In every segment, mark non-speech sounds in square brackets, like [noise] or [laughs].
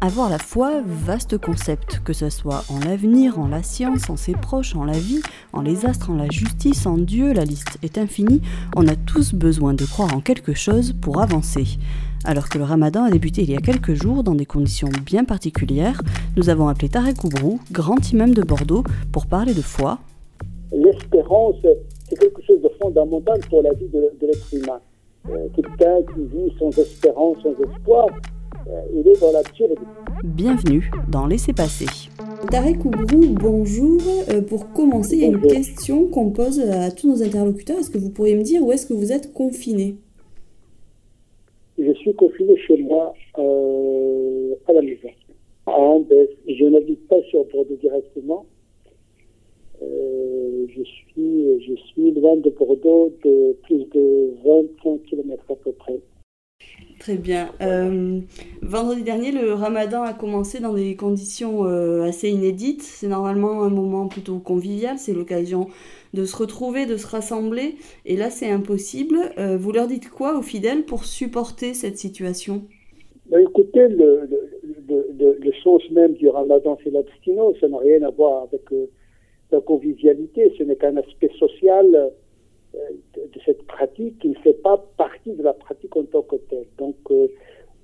Avoir la foi, vaste concept, que ce soit en l'avenir, en la science, en ses proches, en la vie, en les astres, en la justice, en Dieu, la liste est infinie, on a tous besoin de croire en quelque chose pour avancer. Alors que le ramadan a débuté il y a quelques jours dans des conditions bien particulières, nous avons appelé Tarek Oubrou, grand imam de Bordeaux, pour parler de foi. L'espérance, c'est quelque chose de fondamental pour la vie de, l'être humain. Euh, quelqu'un qui vit sans espérance, sans espoir, il est dans l'absurde. Bienvenue dans Laissez passer. Tarek Oubrou, bonjour. Euh, pour commencer, il y a une question qu'on pose à tous nos interlocuteurs. Est-ce que vous pourriez me dire où est-ce que vous êtes confiné? Je suis confiné chez moi euh, à la maison. Je n'habite pas sur Bordeaux directement. je, suis, je suis loin de Bordeaux de plus de 25 km à peu près. Très bien. Euh, vendredi dernier, le ramadan a commencé dans des conditions euh, assez inédites. C'est normalement un moment plutôt convivial, c'est l'occasion de se retrouver, de se rassembler. Et là, c'est impossible. Euh, vous leur dites quoi aux fidèles pour supporter cette situation? Ben, Écoutez, le, le, sens même du ramadan, c'est l'abstinence. Ça n'a rien à voir avec la convivialité. Ce n'est qu'un aspect social de cette pratique qui ne fait pas partie de la pratique en tant que telle. Donc, euh,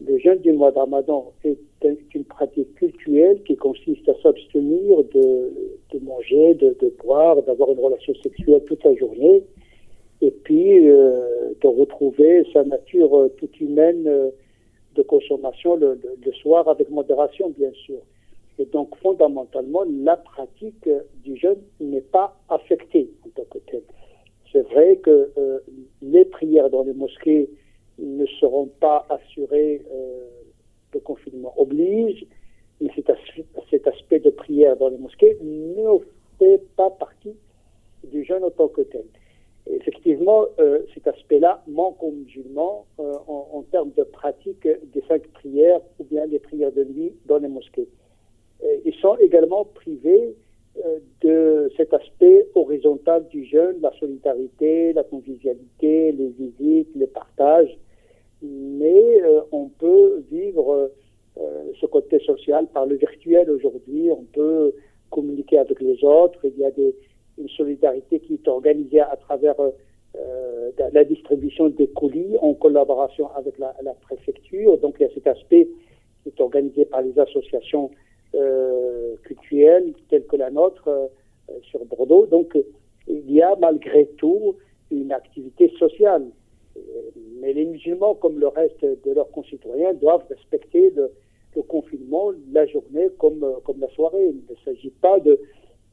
le jeûne du mois de Ramadan est une pratique culturelle qui consiste à s'abstenir de, manger, de, boire, d'avoir une relation sexuelle toute la journée, et puis euh, de retrouver sa nature euh, toute humaine de consommation le, soir avec modération, bien sûr. Et donc, fondamentalement, la pratique du jeûne n'est pas affectée en tant que telle. C'est vrai que euh, les prières dans les mosquées ne seront pas assurées, euh, le confinement oblige, mais cet, aspect de prière dans les mosquées ne fait pas partie du jeûne en tant que tel. effectivement, euh, cet aspect-là manque aux musulmans en, termes de pratique des cinq prières ou bien des prières de nuit dans les mosquées. ils sont également privés de cet aspect horizontal du jeûne, la solidarité, la convivialité, les visites, les partages. Mais euh, on peut vivre euh, ce côté social par le virtuel aujourd'hui. On peut communiquer avec les autres. Il y a une solidarité qui est organisée à travers la distribution des colis en collaboration avec la, la, préfecture. Donc il y a cet aspect qui est organisé par les associations euh, culturelle telle que la nôtre euh, sur Bordeaux. Donc il y a malgré tout une activité sociale. Euh, mais les musulmans, comme le reste de leurs concitoyens, doivent respecter le, confinement, la journée comme, comme la soirée. Il ne s'agit pas de,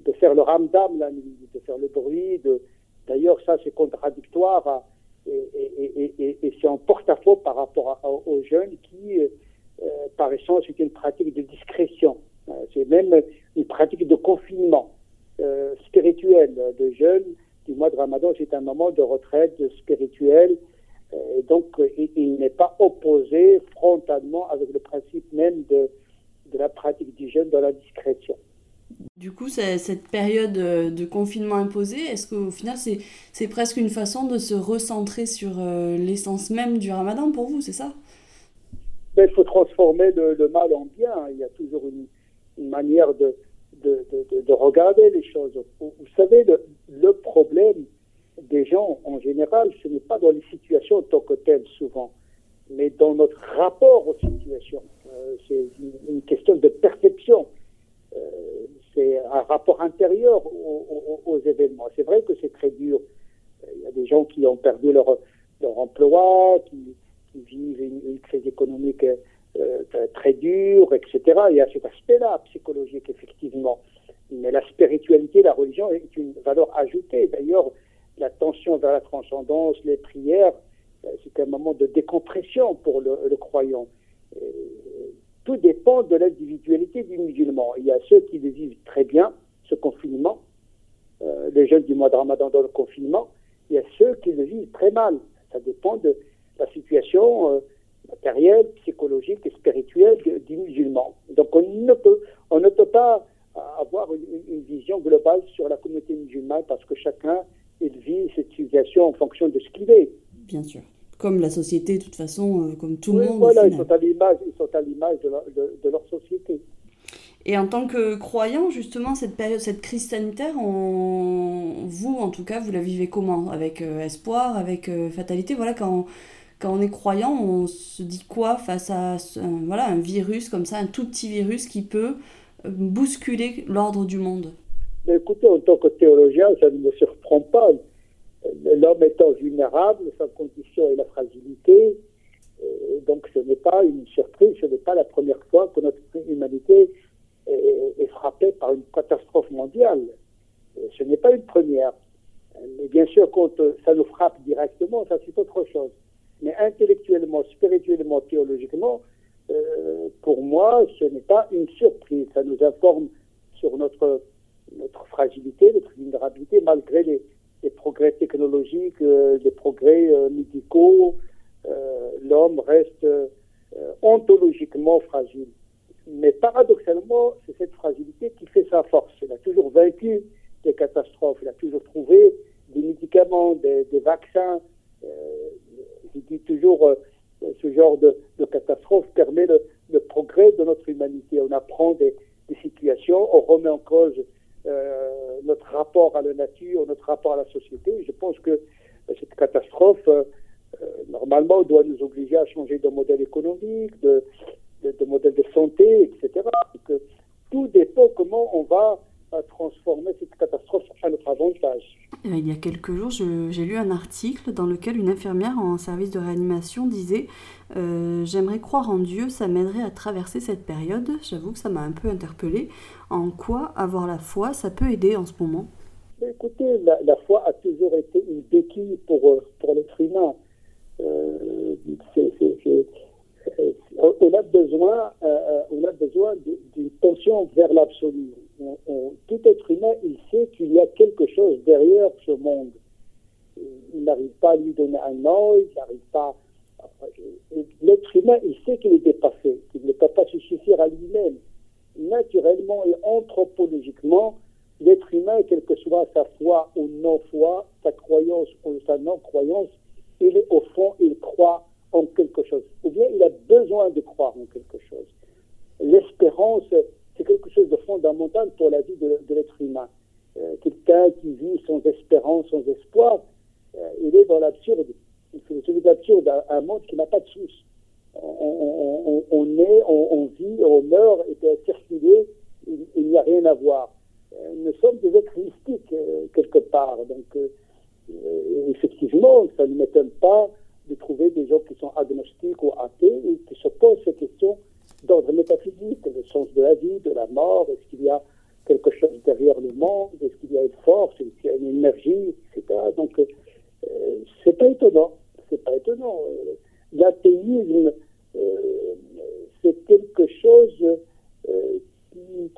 de faire le ramdam la nuit, de faire le bruit. D'ailleurs, ça, c'est contradictoire et, et, c'est en porte-à-faux par rapport aux jeunes qui, par essence, c'est une pratique de discrétion. Euh, c'est même une pratique de confinement euh, spirituel de jeûne du mois de Ramadan. C'est un moment de retraite spirituelle. Euh, et donc, il, n'est pas opposé frontalement avec le principe même de, de la pratique du jeûne dans la discrétion. Du coup, cette période de confinement imposé, est-ce qu'au final, c'est presque une façon de se recentrer sur l'essence même du ramadan pour vous, c'est ça? Ben, Il faut transformer le, le, mal en bien. Il y a toujours une, une manière de, de, de, de, regarder les choses. Vous, savez, le, le, problème des gens en général, ce n'est pas dans les situations en tant que telles souvent, mais dans notre rapport aux situations. Euh, c'est une, question de perception. Euh, c'est un rapport intérieur aux, événements. C'est vrai que c'est très dur. Il y a des gens qui ont perdu leur, leur emploi, qui, vivent une, crise économique euh, très dur, etc. Il y a cet aspect-là psychologique, effectivement. Mais la spiritualité, la religion est une valeur ajoutée. D'ailleurs, la tension vers la transcendance, les prières, euh, c'est un moment de décompression pour le, croyant. tout dépend de l'individualité du musulman. Il y a ceux qui le vivent très bien, ce confinement, euh, les jeunes du mois de Ramadan dans le confinement. Il y a ceux qui le vivent très mal. Ça dépend de la situation matériel, psychologique et spirituel du musulman. Donc on ne peut, on ne peut pas avoir une, vision globale sur la communauté musulmane parce que chacun il vit cette situation en fonction de ce qu'il est. Bien sûr. comme la société, de toute façon, comme tout le monde. Voilà, ils sont à l'image, de, de, leur société. Et en tant que croyant, justement, cette période, cette crise sanitaire, vous, en tout cas, vous la vivez comment? Avec espoir, avec fatalité? Voilà, quand quand on est croyant, on se dit quoi face à un, voilà, un virus comme ça, un tout petit virus qui peut euh, bousculer l'ordre du monde Mais Écoutez, en tant que théologien, ça ne me surprend pas. L'homme étant vulnérable, sa condition est la fragilité. donc ce n'est pas une surprise, ce n'est pas la première fois que notre humanité est, frappée par une catastrophe mondiale. Ce n'est pas une première. Mais bien sûr, quand ça nous frappe directement, ça c'est autre chose mais intellectuellement, spirituellement, théologiquement, euh, pour moi, ce n'est pas une surprise. Ça nous informe sur notre, fragilité, notre vulnérabilité, malgré les, progrès technologiques, euh, les progrès euh, médicaux. L'homme reste ontologiquement fragile. Mais paradoxalement, c'est cette fragilité qui fait sa force. Il a toujours vaincu des catastrophes, il a toujours trouvé des médicaments, des vaccins, je dis toujours, euh, ce genre de, catastrophe permet le, progrès de notre humanité. On apprend des, situations, on remet en cause euh, notre rapport à la nature, notre rapport à la société. Je pense que euh, cette catastrophe, normalement, doit nous obliger à changer de modèle économique, de, modèle de santé, etc. tout dépend comment on va transformer cette catastrophe à notre avantage. Euh, il y a quelques jours, j'ai lu un article dans lequel une infirmière en service de réanimation disait euh, J'aimerais croire en Dieu, ça m'aiderait à traverser cette période. J'avoue que ça m'a un peu interpellée. En quoi avoir la foi, ça peut aider en ce moment? Écoutez, la, foi a toujours été une béquille pour, euh, pour l'être humain. on a besoin, on a besoin d'une tension vers l'absolu il sait qu'il y a quelque chose derrière ce monde. Il n'arrive pas à lui donner un nom, il n'arrive pas. L'être humain, il sait qu'il est dépassé, qu'il ne peut pas se suffire à lui-même. Naturellement et anthropologiquement, l'être humain, quelle que soit sa foi ou non-foi, sa croyance ou sa non-croyance, il est au fond, il croit en quelque chose. Ou bien il a besoin de croire en quelque chose. L'espérance, pour la vie de, l'être humain. Euh, quelqu'un qui vit sans espérance, sans espoir, euh, il est dans l'absurde. Il fait celui d'absurde, un, un monde qui n'a pas de source. On, on, est, on, vit, on meurt, et peut circuler, il, n'y a rien à voir. Euh, nous sommes des êtres mystiques, quelque part. Donc, effectivement, ça ne m'étonne pas de trouver des gens qui sont agnostiques ou athées et qui se posent ces questions d'ordre métaphysique, le sens de la vie, de la mort, est-ce qu'il y a quelque chose derrière le monde, est-ce qu'il y a une force, est-ce qu'il y a une énergie, etc. Donc, euh, c'est pas étonnant, c'est pas étonnant. Euh, l'athéisme, euh, c'est quelque chose euh, qui,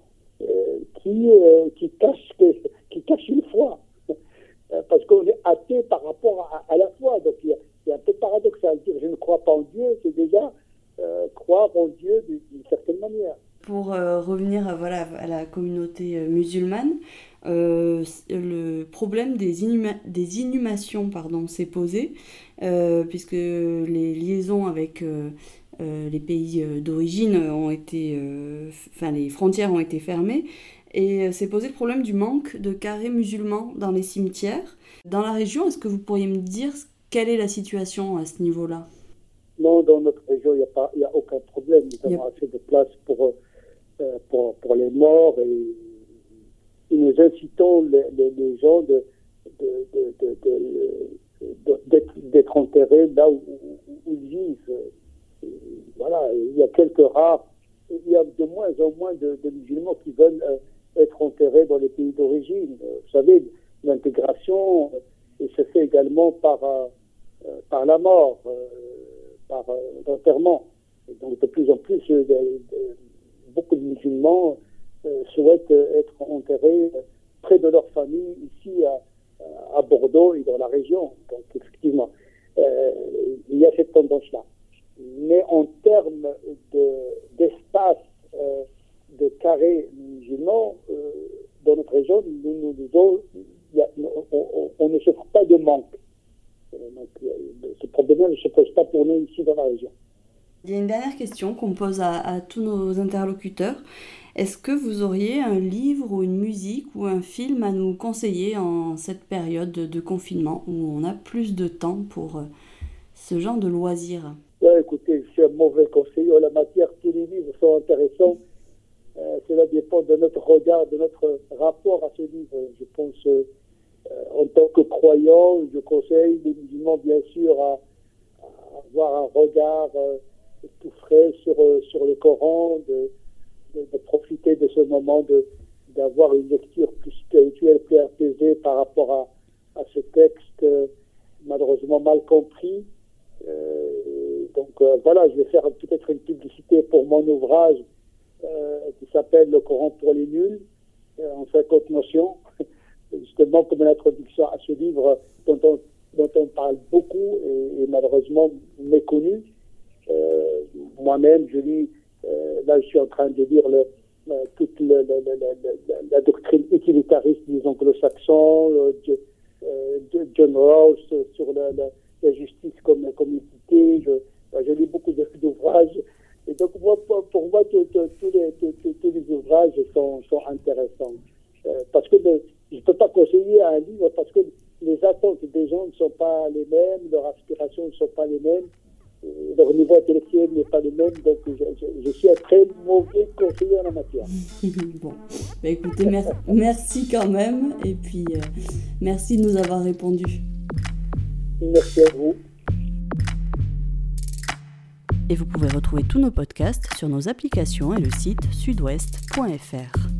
qui, qui, cache, qui cache une foi. Parce qu'on est athée par rapport à, la foi. Donc, il y, a, un peu paradoxal. Dire je ne crois pas en Dieu, c'est déjà euh, croire en Dieu d'une certaine manière. Pour euh, revenir à, voilà, communauté euh, musulmane, le problème des, des inhumations s'est posé, puisque les liaisons avec les pays d'origine ont été, enfin les frontières ont été fermées, et s'est posé le problème du manque de carrés musulmans dans les cimetières. Dans la région, est-ce que vous pourriez me dire quelle est la situation à ce niveau-là? Non, dans notre région, il n'y a, aucun problème. Nous avons assez de place pour, euh, pour, pour, les morts et, nous incitons les, gens d'être enterrés là où, ils vivent. voilà, il y a quelques rares, il y a de moins en moins de, musulmans qui veulent euh, être enterrés dans les pays d'origine. Vous savez, l'intégration se fait également par, euh, par la mort par d'enterrement. Euh, donc de plus en plus, euh, beaucoup de musulmans euh, souhaitent être enterrés près de leur famille, ici à, Bordeaux et dans la région. Donc effectivement, il y a cette tendance-là. Mais en termes d'espace, de, carrés musulmans, dans notre région, nous, nous, on, on, ne souffre pas de manque. Ce problème ne se pose ici dans la région. Il y a une dernière question qu'on pose à, tous nos interlocuteurs. Est-ce que vous auriez un livre ou une musique ou un film à nous conseiller en cette période de, confinement où on a plus de temps pour euh, ce genre de loisirs? Écoutez, je suis un mauvais conseiller en la matière. Tous les livres sont intéressants. Euh, cela dépend de notre regard, de notre rapport à ce livre. Je pense, euh, en tant que croyant, je conseille les musulmans, bien sûr, à, avoir un regard tout frais sur, sur le Coran, de, de, profiter de ce moment, d'avoir une lecture plus spirituelle, plus apaisée par rapport à, à ce texte euh, malheureusement mal compris. Euh, donc euh, voilà, je vais faire peut-être une publicité pour mon ouvrage qui s'appelle Le Coran pour les nuls, en 50 notions, [laughs] justement comme une introduction à ce livre dont on, dont on parle beaucoup et malheureusement méconnu. Moi-même, je lis euh, là, je suis en train de lire le, euh, toute le, la doctrine utilitariste des anglo-saxons, euh, de John Rawls sur la, justice comme, comme Je, je lis beaucoup d'ouvrages. Et donc, moi, pour, moi, tous les, les, ouvrages sont, sont intéressants. parce que je ne peux pas conseiller un livre parce que les attentes des gens ne sont pas les mêmes, leurs aspirations ne sont pas les mêmes leur niveau intellectuel n'est pas le même, donc je, suis un très mauvais conseiller en la matière. [laughs] bon, bah, écoutez, merci quand même, et puis euh, merci de nous avoir répondu. Merci à vous. Et vous pouvez retrouver tous nos podcasts sur nos applications et le site sudouest.fr.